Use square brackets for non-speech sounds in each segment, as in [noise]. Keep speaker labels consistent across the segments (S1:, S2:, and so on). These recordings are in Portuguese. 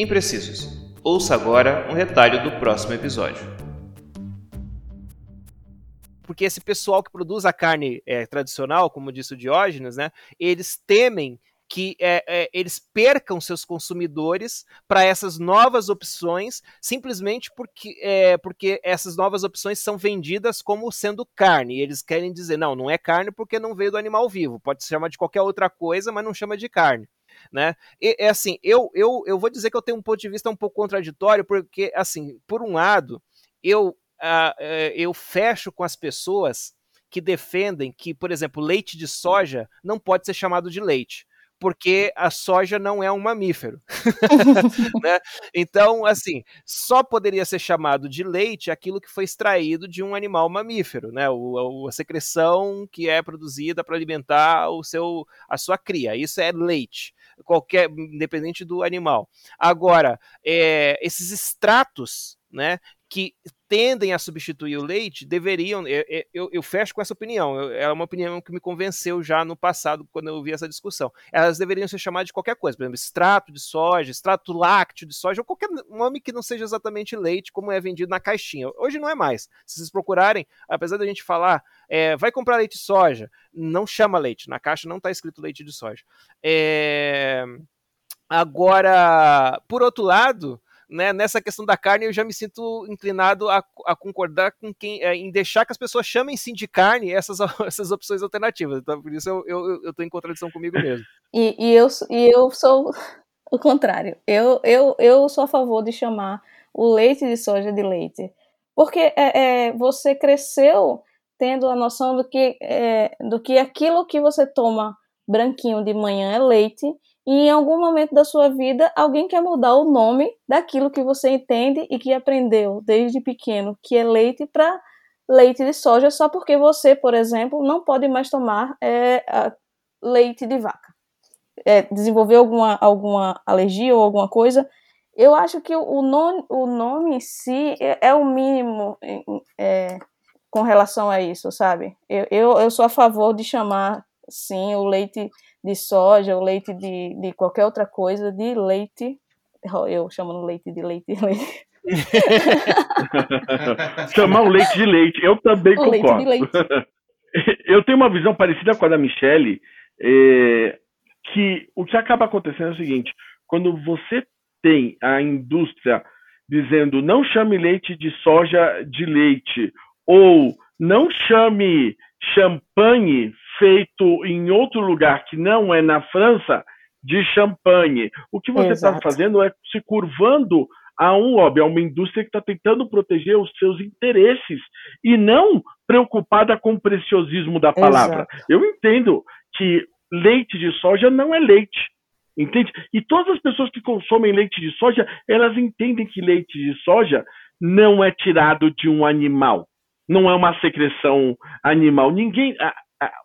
S1: Imprecisos. Ouça agora um retalho do próximo episódio.
S2: Porque esse pessoal que produz a carne é, tradicional, como disse o Diógenes, né, eles temem que é, é, eles percam seus consumidores para essas novas opções, simplesmente porque, é, porque essas novas opções são vendidas como sendo carne. E eles querem dizer, não, não é carne porque não veio do animal vivo. Pode se chamar de qualquer outra coisa, mas não chama de carne. Né? E, é assim, eu, eu, eu vou dizer que eu tenho um ponto de vista um pouco contraditório, porque, assim, por um lado, eu, uh, eu fecho com as pessoas que defendem que, por exemplo, leite de soja não pode ser chamado de leite porque a soja não é um mamífero. [laughs] né? Então, assim, só poderia ser chamado de leite aquilo que foi extraído de um animal mamífero, né? O, a secreção que é produzida para alimentar o seu, a sua cria. Isso é leite, qualquer, independente do animal. Agora, é, esses extratos, né? Que tendem a substituir o leite deveriam. Eu, eu, eu fecho com essa opinião. é uma opinião que me convenceu já no passado, quando eu vi essa discussão. Elas deveriam ser chamadas de qualquer coisa, por exemplo, extrato de soja, extrato lácteo de soja, ou qualquer nome que não seja exatamente leite, como é vendido na caixinha. Hoje não é mais. Se vocês procurarem, apesar da gente falar, é, vai comprar leite de soja, não chama leite. Na caixa não está escrito leite de soja. É... Agora, por outro lado, né, nessa questão da carne, eu já me sinto inclinado a, a concordar com quem é, em deixar que as pessoas chamem sim de carne essas, [laughs] essas opções alternativas. Então, por isso eu, eu, eu tô em contradição comigo [laughs] mesmo.
S3: E, e, eu, e eu sou [laughs] o contrário. Eu, eu, eu sou a favor de chamar o leite de soja de leite. Porque é, é você cresceu tendo a noção do que, é, do que aquilo que você toma branquinho de manhã é leite e em algum momento da sua vida alguém quer mudar o nome daquilo que você entende e que aprendeu desde pequeno, que é leite, para leite de soja, só porque você, por exemplo, não pode mais tomar é, leite de vaca. É, desenvolveu alguma, alguma alergia ou alguma coisa. Eu acho que o nome, o nome em si é, é o mínimo é, com relação a isso, sabe? Eu, eu, eu sou a favor de chamar, sim, o leite de soja ou leite de, de qualquer outra coisa, de leite. Eu chamo no leite de leite leite. [laughs]
S4: Chamar o leite de leite, eu também o concordo. Leite leite. [laughs] Eu tenho uma visão parecida com a da Michelle, é, que o que acaba acontecendo é o seguinte: quando você tem a indústria dizendo não chame leite de soja de leite, ou não chame champanhe feito em outro lugar que não é na França de champanhe. O que você está fazendo é se curvando a um lobby, a uma indústria que está tentando proteger os seus interesses e não preocupada com o preciosismo da palavra. Exato. Eu entendo que leite de soja não é leite. Entende? E todas as pessoas que consomem leite de soja, elas entendem que leite de soja não é tirado de um animal. Não é uma secreção animal. Ninguém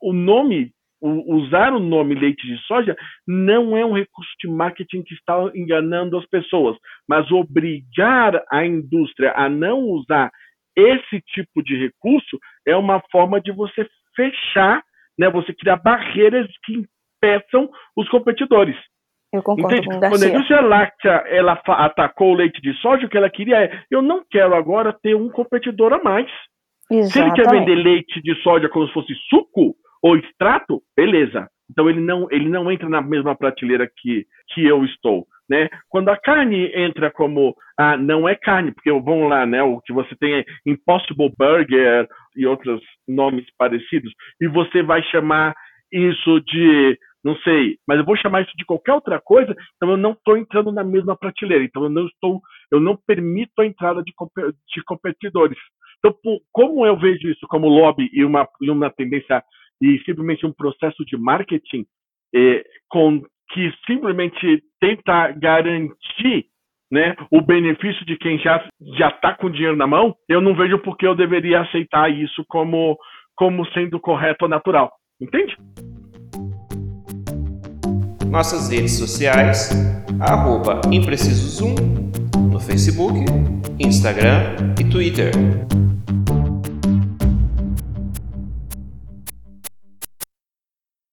S4: o nome, o, usar o nome leite de soja não é um recurso de marketing que está enganando as pessoas, mas obrigar a indústria a não usar esse tipo de recurso é uma forma de você fechar, né, você criar barreiras que impeçam os competidores.
S3: Eu concordo
S4: Entende? com Quando a indústria láctea ela atacou o leite de soja, o que ela queria é: eu não quero agora ter um competidor a mais. Exatamente. Se ele quer vender leite de soja como se fosse suco ou extrato, beleza. Então ele não, ele não entra na mesma prateleira que, que eu estou. Né? Quando a carne entra como ah, não é carne, porque vamos lá, né? O que você tem é Impossible Burger e outros nomes parecidos, e você vai chamar isso de não sei, mas eu vou chamar isso de qualquer outra coisa, então eu não estou entrando na mesma prateleira, então eu não estou, eu não permito a entrada de, de competidores. Então, como eu vejo isso como lobby e uma, e uma tendência e simplesmente um processo de marketing eh, com que simplesmente tenta garantir né, o benefício de quem já já está com dinheiro na mão, eu não vejo por que eu deveria aceitar isso como como sendo correto ou natural, entende?
S1: Nossas redes sociais, arroba Imprecisos1, no Facebook, Instagram e Twitter.